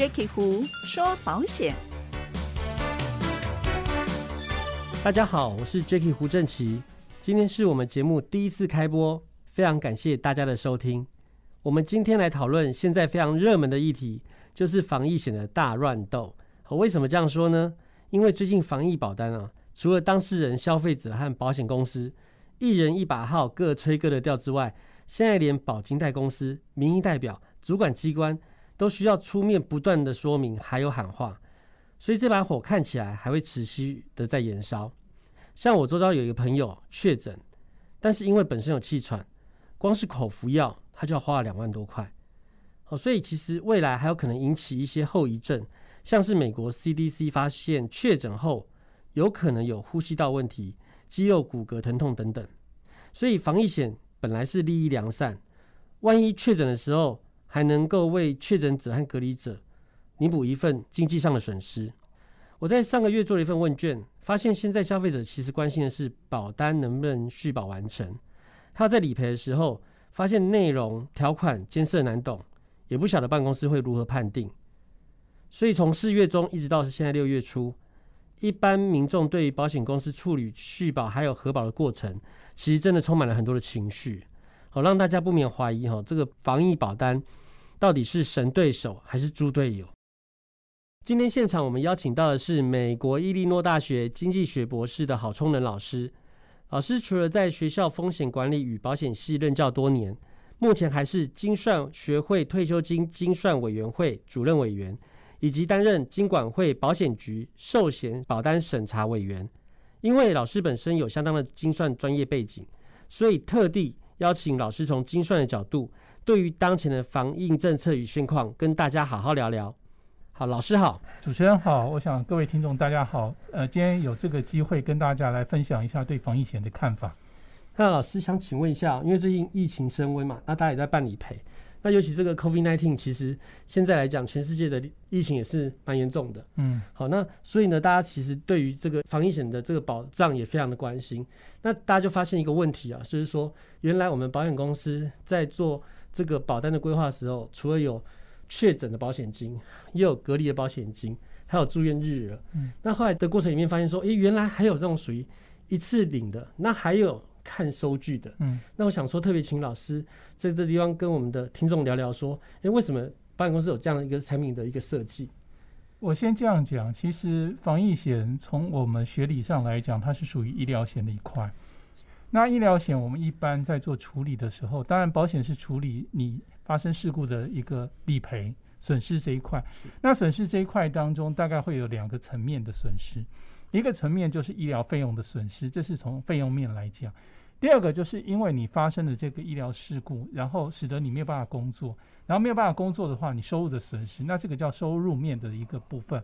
Jacky 胡说保险。大家好，我是 Jacky 胡正奇，今天是我们节目第一次开播，非常感谢大家的收听。我们今天来讨论现在非常热门的议题，就是防疫险的大乱斗。为什么这样说呢？因为最近防疫保单啊，除了当事人、消费者和保险公司一人一把号各吹各的调之外，现在连保金贷公司、民意代表、主管机关都需要出面不断的说明，还有喊话。所以这把火看起来还会持续的在燃烧。像我周遭有一个朋友确诊，但是因为本身有气喘，光是口服药他就要花了两万多块。哦，所以其实未来还有可能引起一些后遗症，像是美国 CDC 发现确诊后有可能有呼吸道问题、肌肉骨骼疼痛等等。所以防疫险本来是利益良善，万一确诊的时候还能够为确诊者和隔离者。弥补一份经济上的损失。我在上个月做了一份问卷，发现现在消费者其实关心的是保单能不能续保完成。他在理赔的时候，发现内容条款艰涩难懂，也不晓得办公室会如何判定。所以从四月中一直到现在六月初，一般民众对保险公司处理续保还有核保的过程，其实真的充满了很多的情绪，好让大家不免怀疑哈，这个防疫保单到底是神对手还是猪队友？今天现场我们邀请到的是美国伊利诺大学经济学博士的郝聪仁老师。老师除了在学校风险管理与保险系任教多年，目前还是精算学会退休金精算委员会主任委员，以及担任金管会保险局寿险保单审查委员。因为老师本身有相当的精算专业背景，所以特地邀请老师从精算的角度，对于当前的防疫政策与现况，跟大家好好聊聊。好，老师好，主持人好，我想各位听众大家好，呃，今天有这个机会跟大家来分享一下对防疫险的看法。那老师想请问一下，因为最近疫情升温嘛，那大家也在办理赔，那尤其这个 COVID-19，其实现在来讲，全世界的疫情也是蛮严重的。嗯，好，那所以呢，大家其实对于这个防疫险的这个保障也非常的关心。那大家就发现一个问题啊，就是说，原来我们保险公司在做这个保单的规划的时候，除了有确诊的保险金，也有隔离的保险金，还有住院日额。嗯，那后来的过程里面发现说，诶，原来还有这种属于一次领的，那还有看收据的。嗯，那我想说，特别请老师在这地方跟我们的听众聊聊，说，诶，为什么保险公司有这样的一个产品的一个设计？我先这样讲，其实防疫险从我们学理上来讲，它是属于医疗险的一块。那医疗险我们一般在做处理的时候，当然保险是处理你。发生事故的一个理赔损失这一块，那损失这一块当中，大概会有两个层面的损失。一个层面就是医疗费用的损失，这是从费用面来讲；第二个就是因为你发生的这个医疗事故，然后使得你没有办法工作，然后没有办法工作的话，你收入的损失，那这个叫收入面的一个部分。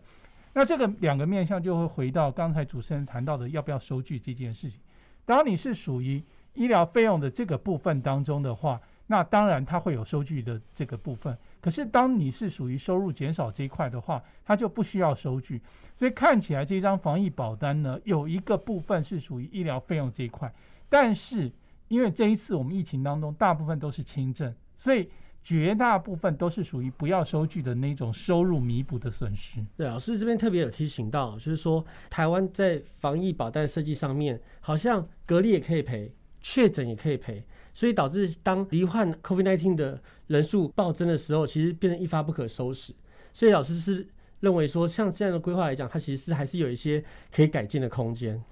那这个两个面向就会回到刚才主持人谈到的要不要收据这件事情。当你是属于医疗费用的这个部分当中的话，那当然，它会有收据的这个部分。可是，当你是属于收入减少这一块的话，它就不需要收据。所以看起来这张防疫保单呢，有一个部分是属于医疗费用这一块。但是，因为这一次我们疫情当中大部分都是轻症，所以绝大部分都是属于不要收据的那种收入弥补的损失。对，老师这边特别有提醒到，就是说台湾在防疫保单设计上面，好像隔离也可以赔。确诊也可以赔，所以导致当罹患 COVID-19 的人数暴增的时候，其实变成一发不可收拾。所以老师是认为说，像这样的规划来讲，它其实是还是有一些可以改进的空间。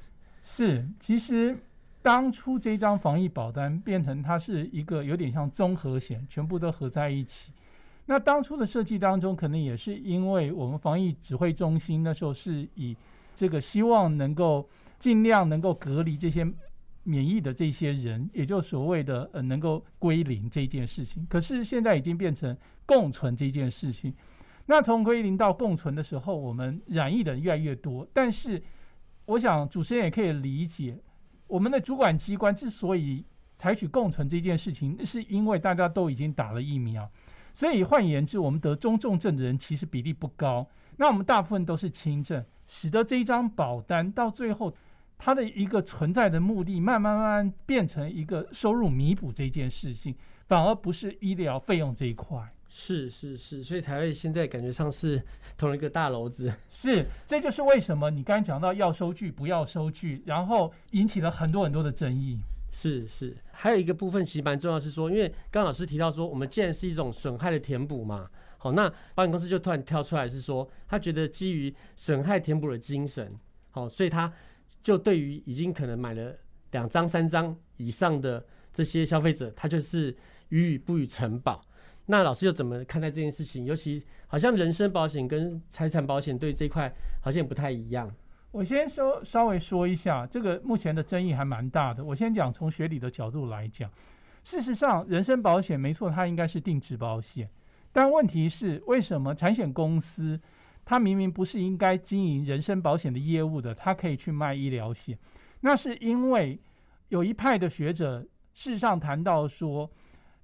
是，其实当初这张防疫保单变成它是一个有点像综合险，全部都合在一起。那当初的设计当中，可能也是因为我们防疫指挥中心那时候是以这个希望能够尽量能够隔离这些。免疫的这些人，也就所谓的呃能够归零这件事情，可是现在已经变成共存这件事情。那从归零到共存的时候，我们染疫的人越来越多。但是，我想主持人也可以理解，我们的主管机关之所以采取共存这件事情，是因为大家都已经打了疫苗。所以换言之，我们得中重症的人其实比例不高。那我们大部分都是轻症，使得这一张保单到最后。它的一个存在的目的，慢慢慢慢变成一个收入弥补这件事情，反而不是医疗费用这一块。是是是，所以才会现在感觉上是同一个大楼子。是，这就是为什么你刚才讲到要收据不要收据，然后引起了很多很多的争议。是是，还有一个部分其实蛮重要，是说，因为刚老师提到说，我们既然是一种损害的填补嘛，好，那保险公司就突然跳出来是说，他觉得基于损害填补的精神，好，所以他就对于已经可能买了两张、三张以上的这些消费者，他就是予以不予承保。那老师又怎么看待这件事情？尤其好像人身保险跟财产保险对这块好像不太一样。我先说稍微说一下，这个目前的争议还蛮大的。我先讲从学理的角度来讲，事实上，人身保险没错，它应该是定制保险，但问题是，为什么产险公司他明明不是应该经营人身保险的业务的，他可以去卖医疗险？那是因为有一派的学者事实上谈到说，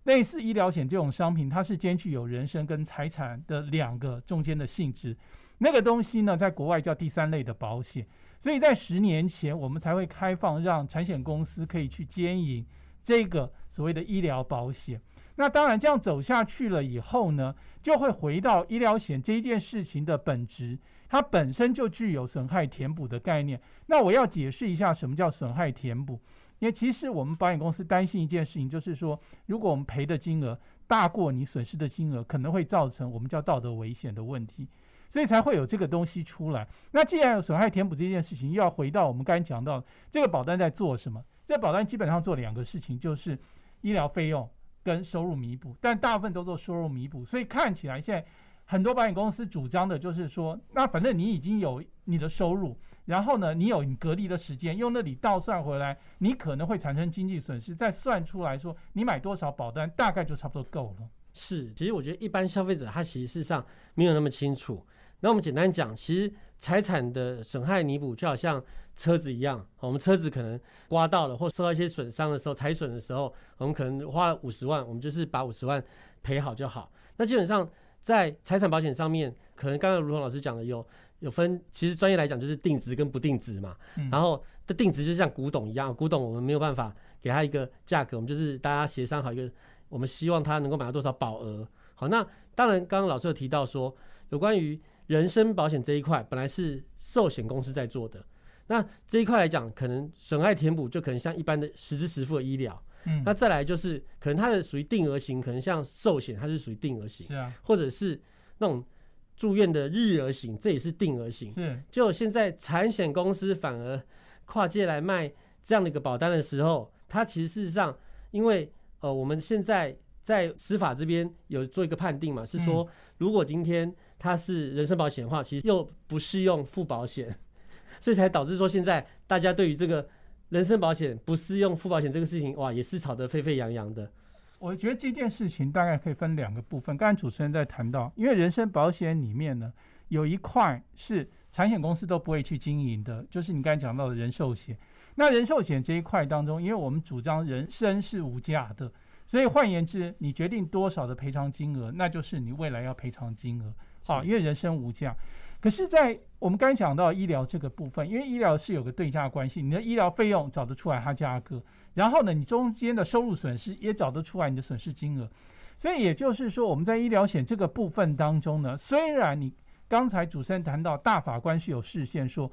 类似医疗险这种商品，它是兼具有人身跟财产的两个中间的性质。那个东西呢，在国外叫第三类的保险，所以在十年前，我们才会开放让产险公司可以去兼营这个所谓的医疗保险。那当然，这样走下去了以后呢，就会回到医疗险这一件事情的本质，它本身就具有损害填补的概念。那我要解释一下什么叫损害填补，因为其实我们保险公司担心一件事情，就是说，如果我们赔的金额大过你损失的金额，可能会造成我们叫道德危险的问题。所以才会有这个东西出来。那既然有损害填补这件事情，又要回到我们刚才讲到这个保单在做什么？这保单基本上做两个事情，就是医疗费用跟收入弥补，但大部分都做收入弥补。所以看起来现在很多保险公司主张的就是说，那反正你已经有你的收入，然后呢，你有你隔离的时间，用那里倒算回来，你可能会产生经济损失，再算出来说你买多少保单，大概就差不多够了。是，其实我觉得一般消费者他其实事实上没有那么清楚。那我们简单讲，其实财产的损害弥补就好像车子一样，我们车子可能刮到了或受到一些损伤的时候，财损的时候，我们可能花了五十万，我们就是把五十万赔好就好。那基本上在财产保险上面，可能刚刚如同老师讲的，有有分，其实专业来讲就是定值跟不定值嘛。然后的定值就像古董一样，古董我们没有办法给他一个价格，我们就是大家协商好一个，我们希望他能够买到多少保额。好，那当然刚刚老师有提到说有关于。人身保险这一块本来是寿险公司在做的，那这一块来讲，可能损害填补就可能像一般的实支实付的医疗，嗯，那再来就是可能它的属于定额型，可能像寿险它是属于定额型，是啊，或者是那种住院的日额型，这也是定额型，是。就现在产险公司反而跨界来卖这样的一个保单的时候，它其实事实上，因为呃我们现在在司法这边有做一个判定嘛，是说如果今天。它是人身保险的话，其实又不适用附保险，所以才导致说现在大家对于这个人身保险不适用附保险这个事情，哇，也是吵得沸沸扬扬的。我觉得这件事情大概可以分两个部分。刚才主持人在谈到，因为人身保险里面呢，有一块是产险公司都不会去经营的，就是你刚才讲到的人寿险。那人寿险这一块当中，因为我们主张人身是无价的，所以换言之，你决定多少的赔偿金额，那就是你未来要赔偿金额。好，因为人生无价，可是，在我们刚讲到医疗这个部分，因为医疗是有个对价关系，你的医疗费用找得出来它价格，然后呢，你中间的收入损失也找得出来你的损失金额，所以也就是说，我们在医疗险这个部分当中呢，虽然你刚才主持人谈到大法官是有视线说，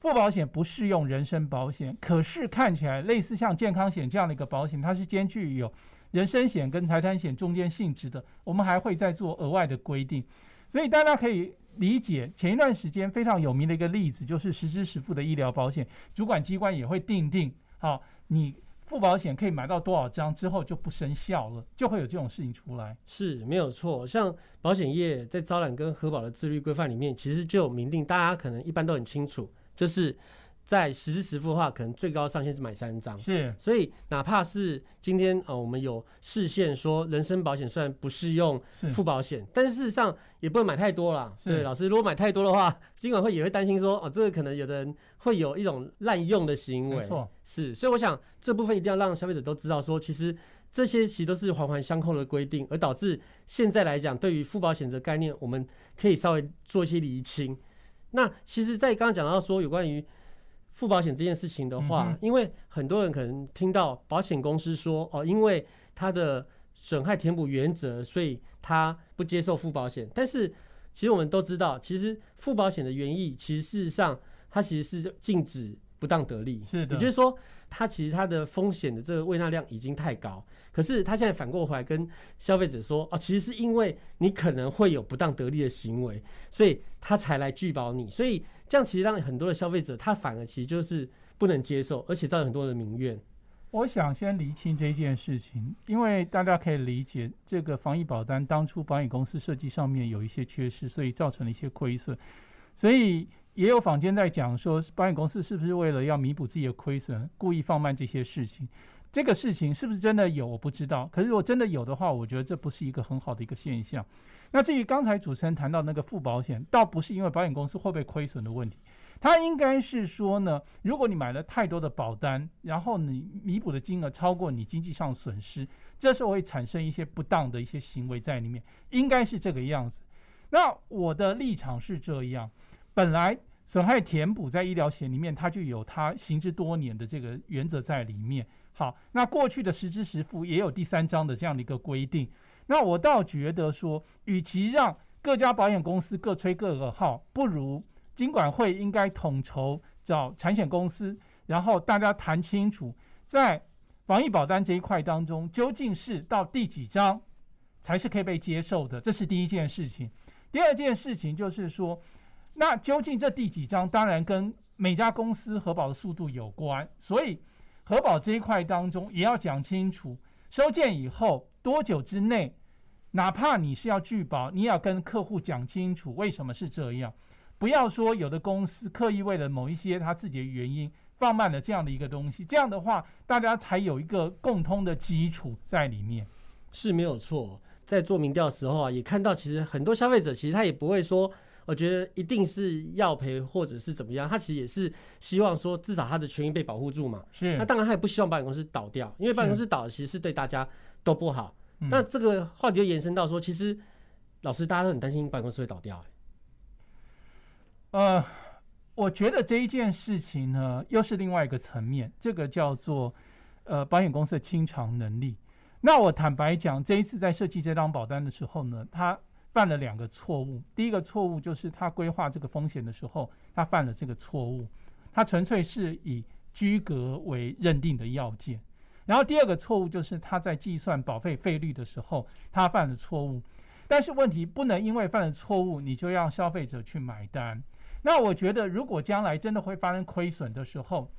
副保险不适用人身保险，可是看起来类似像健康险这样的一个保险，它是兼具有人身险跟财产险中间性质的，我们还会再做额外的规定。所以大家可以理解，前一段时间非常有名的一个例子，就是实支实付的医疗保险，主管机关也会定定，好，你付保险可以买到多少张之后就不生效了，就会有这种事情出来。是没有错，像保险业在招揽跟核保的自律规范里面，其实就有明定，大家可能一般都很清楚，就是。在实时实付的话，可能最高上限是买三张，是，所以哪怕是今天呃，我们有视线说人身保险虽然不适用付保险，但是事实上也不能买太多了。对，老师，如果买太多的话，金管会也会担心说，哦，这个可能有的人会有一种滥用的行为。没错，是，所以我想这部分一定要让消费者都知道，说其实这些其实都是环环相扣的规定，而导致现在来讲，对于付保险的概念，我们可以稍微做一些厘清。那其实，在刚刚讲到说有关于付保险这件事情的话，因为很多人可能听到保险公司说哦，因为它的损害填补原则，所以他不接受付保险。但是其实我们都知道，其实付保险的原意，其实事实上它其实是禁止不当得利。是的，也就是说，它其实它的风险的这个未纳量已经太高。可是他现在反过回来跟消费者说，哦，其实是因为你可能会有不当得利的行为，所以他才来拒保你。所以这样其实让很多的消费者他反而其实就是不能接受，而且造成很多的民怨。我想先厘清这件事情，因为大家可以理解，这个防疫保单当初保险公司设计上面有一些缺失，所以造成了一些亏损。所以也有坊间在讲说，保险公司是不是为了要弥补自己的亏损，故意放慢这些事情？这个事情是不是真的有，我不知道。可是如果真的有的话，我觉得这不是一个很好的一个现象。那至于刚才主持人谈到那个付保险，倒不是因为保险公司会不会亏损的问题。它应该是说呢，如果你买了太多的保单，然后你弥补的金额超过你经济上损失，这时候会产生一些不当的一些行为在里面，应该是这个样子。那我的立场是这样：本来损害填补在医疗险里面，它就有它行之多年的这个原则在里面。好，那过去的实支实付也有第三章的这样的一个规定。那我倒觉得说，与其让各家保险公司各吹各个号，不如。金管会应该统筹找产险公司，然后大家谈清楚，在防疫保单这一块当中，究竟是到第几章才是可以被接受的？这是第一件事情。第二件事情就是说，那究竟这第几章，当然跟每家公司核保的速度有关，所以核保这一块当中也要讲清楚，收件以后多久之内，哪怕你是要拒保，你也要跟客户讲清楚为什么是这样。不要说有的公司刻意为了某一些他自己的原因放慢了这样的一个东西，这样的话大家才有一个共通的基础在里面，是没有错。在做民调的时候啊，也看到其实很多消费者其实他也不会说，我觉得一定是要赔或者是怎么样，他其实也是希望说至少他的权益被保护住嘛。是。那当然他也不希望保险公司倒掉，因为保险公司倒其实是对大家都不好。那这个话题就延伸到说，其实老师大家都很担心保险公司会倒掉。呃，我觉得这一件事情呢，又是另外一个层面，这个叫做呃保险公司的清偿能力。那我坦白讲，这一次在设计这张保单的时候呢，他犯了两个错误。第一个错误就是他规划这个风险的时候，他犯了这个错误，他纯粹是以居格为认定的要件。然后第二个错误就是他在计算保费费率的时候，他犯了错误。但是问题不能因为犯了错误，你就让消费者去买单。那我觉得，如果将来真的会发生亏损的时候，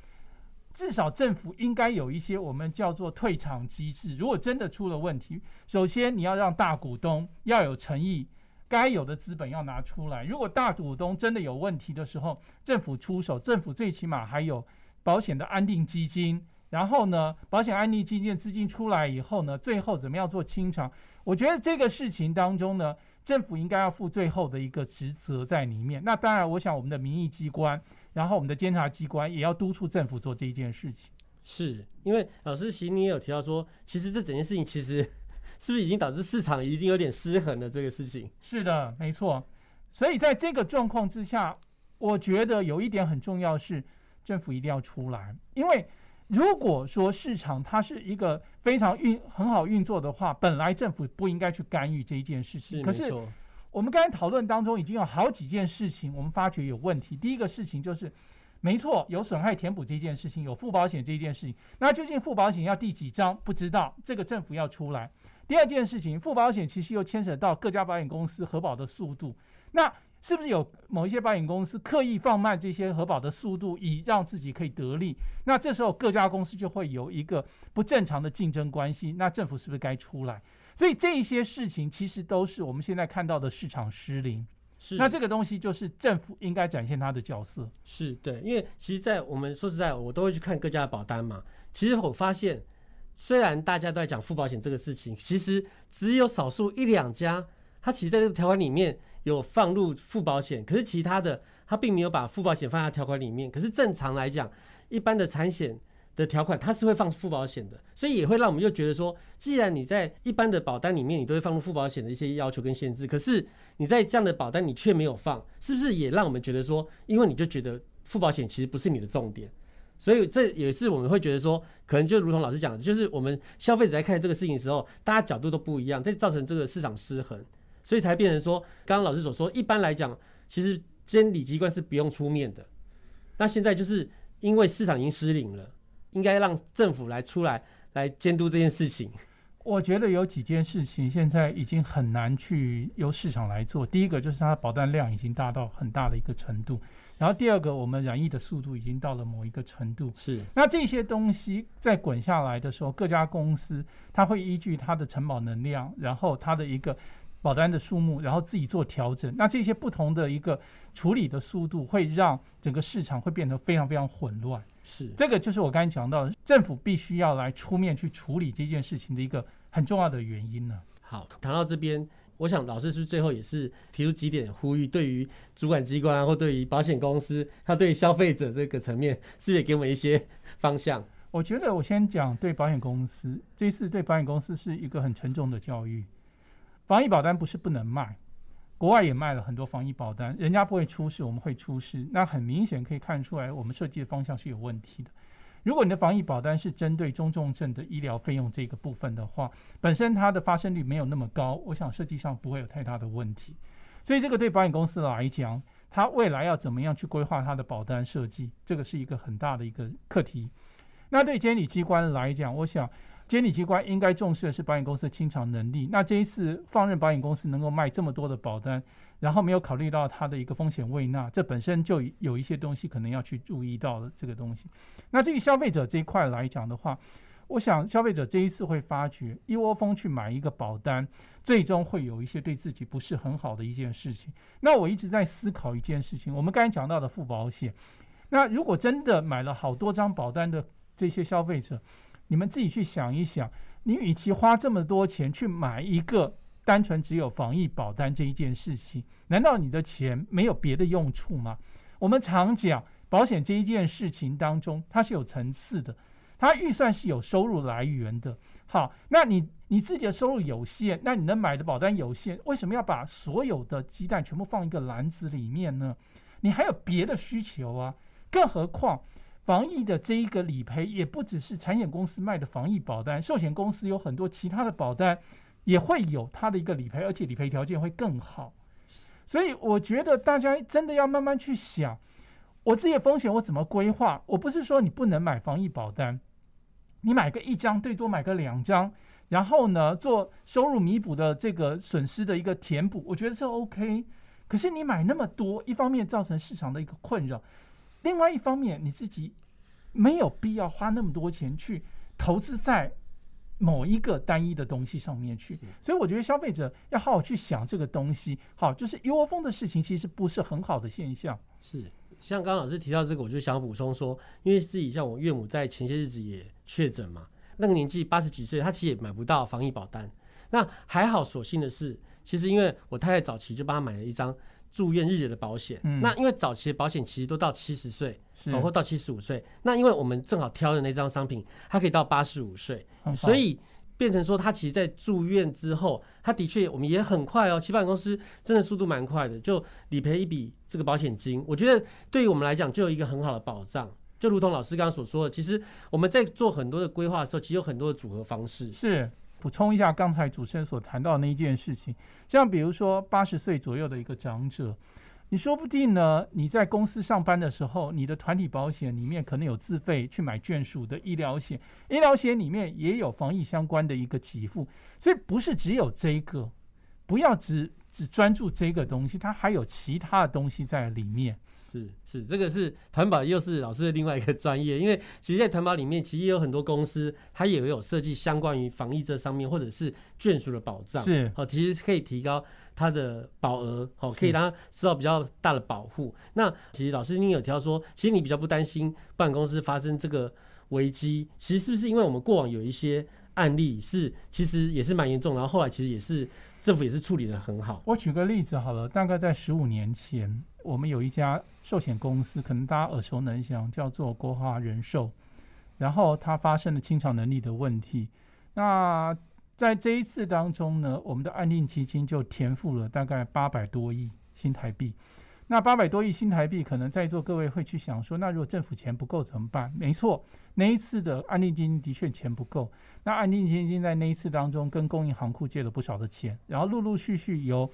至少政府应该有一些我们叫做退场机制。如果真的出了问题，首先你要让大股东要有诚意，该有的资本要拿出来。如果大股东真的有问题的时候，政府出手，政府最起码还有保险的安定基金。然后呢，保险安定基金的资金出来以后呢，最后怎么样做清偿？我觉得这个事情当中呢。政府应该要负最后的一个职责在里面。那当然，我想我们的民意机关，然后我们的监察机关也要督促政府做这一件事情。是因为老师，其实你也有提到说，其实这整件事情其实 是不是已经导致市场已经有点失衡了？这个事情是的，没错。所以在这个状况之下，我觉得有一点很重要是，政府一定要出来，因为。如果说市场它是一个非常运很好运作的话，本来政府不应该去干预这一件事情。可是我们刚才讨论当中已经有好几件事情，我们发觉有问题。第一个事情就是，没错，有损害填补这件事情，有付保险这件事情。那究竟付保险要第几章？不知道，这个政府要出来。第二件事情，付保险其实又牵扯到各家保险公司核保的速度。那是不是有某一些保险公司刻意放慢这些核保的速度，以让自己可以得利？那这时候各家公司就会有一个不正常的竞争关系。那政府是不是该出来？所以这一些事情其实都是我们现在看到的市场失灵。是，那这个东西就是政府应该展现它的角色。是对，因为其实，在我们说实在，我都会去看各家的保单嘛。其实我发现，虽然大家都在讲付保险这个事情，其实只有少数一两家。它其实在这个条款里面有放入付保险，可是其他的它并没有把付保险放在条款里面。可是正常来讲，一般的产险的条款它是会放付保险的，所以也会让我们又觉得说，既然你在一般的保单里面你都会放入付保险的一些要求跟限制，可是你在这样的保单你却没有放，是不是也让我们觉得说，因为你就觉得付保险其实不是你的重点，所以这也是我们会觉得说，可能就如同老师讲的，就是我们消费者在看这个事情的时候，大家角度都不一样，这造成这个市场失衡，所以才变成说，刚刚老师所说，一般来讲，其实监理机关是不用出面的。那现在就是因为市场已经失灵了，应该让政府来出来来监督这件事情。我觉得有几件事情现在已经很难去由市场来做。第一个就是它的保单量已经大到很大的一个程度，然后第二个我们染疫的速度已经到了某一个程度。是，那这些东西在滚下来的时候，各家公司它会依据它的承保能量，然后它的一个保单的数目，然后自己做调整。那这些不同的一个处理的速度，会让整个市场会变得非常非常混乱。是，这个就是我刚才讲到的，政府必须要来出面去处理这件事情的一个很重要的原因呢。好，谈到这边，我想老师是不是最后也是提出几点呼吁，对于主管机关或对于保险公司，他对消费者这个层面，是不是也给我们一些方向？我觉得我先讲对保险公司，这次对保险公司是一个很沉重的教育。防疫保单不是不能卖。国外也卖了很多防疫保单，人家不会出事，我们会出事。那很明显可以看出来，我们设计的方向是有问题的。如果你的防疫保单是针对中重症的医疗费用这个部分的话，本身它的发生率没有那么高，我想设计上不会有太大的问题。所以这个对保险公司来讲，它未来要怎么样去规划它的保单设计，这个是一个很大的一个课题。那对监理机关来讲，我想。监理机关应该重视的是保险公司的清偿能力。那这一次放任保险公司能够卖这么多的保单，然后没有考虑到它的一个风险未纳，这本身就有一些东西可能要去注意到的这个东西。那至于消费者这一块来讲的话，我想消费者这一次会发觉一窝蜂去买一个保单，最终会有一些对自己不是很好的一件事情。那我一直在思考一件事情，我们刚才讲到的付保险，那如果真的买了好多张保单的这些消费者。你们自己去想一想，你与其花这么多钱去买一个单纯只有防疫保单这一件事情，难道你的钱没有别的用处吗？我们常讲保险这一件事情当中，它是有层次的，它预算是有收入来源的。好，那你你自己的收入有限，那你能买的保单有限，为什么要把所有的鸡蛋全部放一个篮子里面呢？你还有别的需求啊，更何况。防疫的这一个理赔也不只是产险公司卖的防疫保单，寿险公司有很多其他的保单也会有它的一个理赔，而且理赔条件会更好。所以我觉得大家真的要慢慢去想，我这些风险我怎么规划？我不是说你不能买防疫保单，你买个一张，最多买个两张，然后呢做收入弥补的这个损失的一个填补，我觉得这 OK。可是你买那么多，一方面造成市场的一个困扰。另外一方面，你自己没有必要花那么多钱去投资在某一个单一的东西上面去，所以我觉得消费者要好好去想这个东西。好，就是一窝蜂的事情，其实不是很好的现象。是，像刚刚老师提到这个，我就想补充说，因为自己像我岳母在前些日子也确诊嘛，那个年纪八十几岁，她其实也买不到防疫保单。那还好，所幸的是，其实因为我太太早期就帮她买了一张。住院日结的保险，那因为早期的保险其实都到七十岁，然后到七十五岁。那因为我们正好挑的那张商品，它可以到八十五岁，所以变成说，他其实，在住院之后，他的确我们也很快哦，七保公司真的速度蛮快的，就理赔一笔这个保险金。我觉得对于我们来讲，就有一个很好的保障。就如同老师刚刚所说的，其实我们在做很多的规划的时候，其实有很多的组合方式。是。补充一下刚才主持人所谈到的那一件事情，像比如说八十岁左右的一个长者，你说不定呢，你在公司上班的时候，你的团体保险里面可能有自费去买眷属的医疗险，医疗险里面也有防疫相关的一个给付，所以不是只有这个，不要只只专注这个东西，它还有其他的东西在里面。是是，这个是团保，又是老师的另外一个专业。因为其实，在团保里面，其实也有很多公司，它也有设计相关于防疫这上面，或者是眷属的保障。是，好，其实可以提高它的保额，好，可以让它受到比较大的保护。那其实老师您有提到说，其实你比较不担心办公室发生这个危机，其实是不是因为我们过往有一些案例是，其实也是蛮严重，然后后来其实也是政府也是处理的很好。我举个例子好了，大概在十五年前。我们有一家寿险公司，可能大家耳熟能详，叫做国华人寿。然后它发生了清偿能力的问题。那在这一次当中呢，我们的安定基金就填付了大概八百多亿新台币。那八百多亿新台币，可能在座各位会去想说，那如果政府钱不够怎么办？没错，那一次的安定基金的确钱不够。那安定基金在那一次当中跟公营行库借了不少的钱，然后陆陆续续由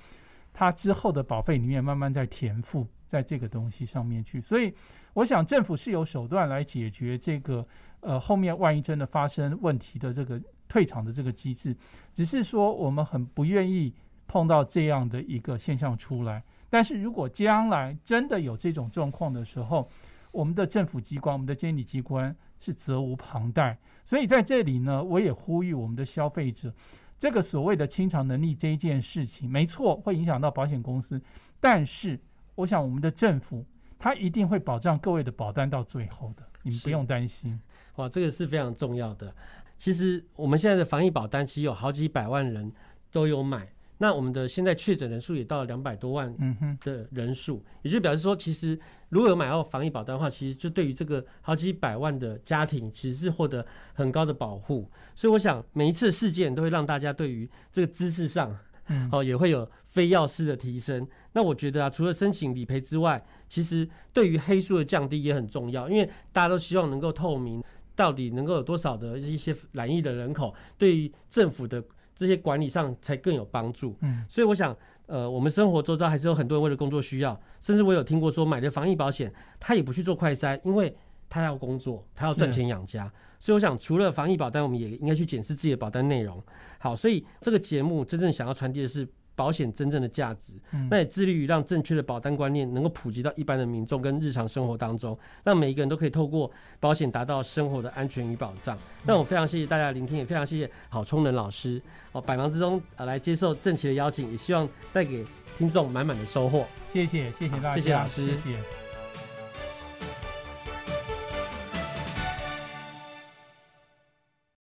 它之后的保费里面慢慢在填付在这个东西上面去。所以，我想政府是有手段来解决这个呃后面万一真的发生问题的这个退场的这个机制，只是说我们很不愿意碰到这样的一个现象出来。但是如果将来真的有这种状况的时候，我们的政府机关、我们的监理机关是责无旁贷。所以在这里呢，我也呼吁我们的消费者，这个所谓的清偿能力这一件事情，没错，会影响到保险公司。但是，我想我们的政府，他一定会保障各位的保单到最后的，你们不用担心。哇，这个是非常重要的。其实我们现在的防疫保单，其实有好几百万人都有买。那我们的现在确诊人数也到了两百多万的人数，也就表示说，其实如果有买到防疫保单的话，其实就对于这个好几百万的家庭，其实是获得很高的保护。所以我想，每一次事件都会让大家对于这个知识上，哦，也会有非要式的提升。那我觉得啊，除了申请理赔之外，其实对于黑数的降低也很重要，因为大家都希望能够透明，到底能够有多少的一些染疫的人口，对于政府的。这些管理上才更有帮助。嗯，所以我想，呃，我们生活周遭还是有很多人为了工作需要，甚至我有听过说，买的防疫保险，他也不去做快筛，因为他要工作，他要赚钱养家。所以我想，除了防疫保单，我们也应该去检视自己的保单内容。好，所以这个节目真正想要传递的是。保险真正的价值，那也致力于让正确的保单观念能够普及到一般的民众跟日常生活当中，让每一个人都可以透过保险达到生活的安全与保障。那我非常谢谢大家的聆听，也非常谢谢郝冲能老师哦，百忙之中啊来接受正奇的邀请，也希望带给听众满满的收获。谢谢，谢谢大家，谢谢老师，谢谢。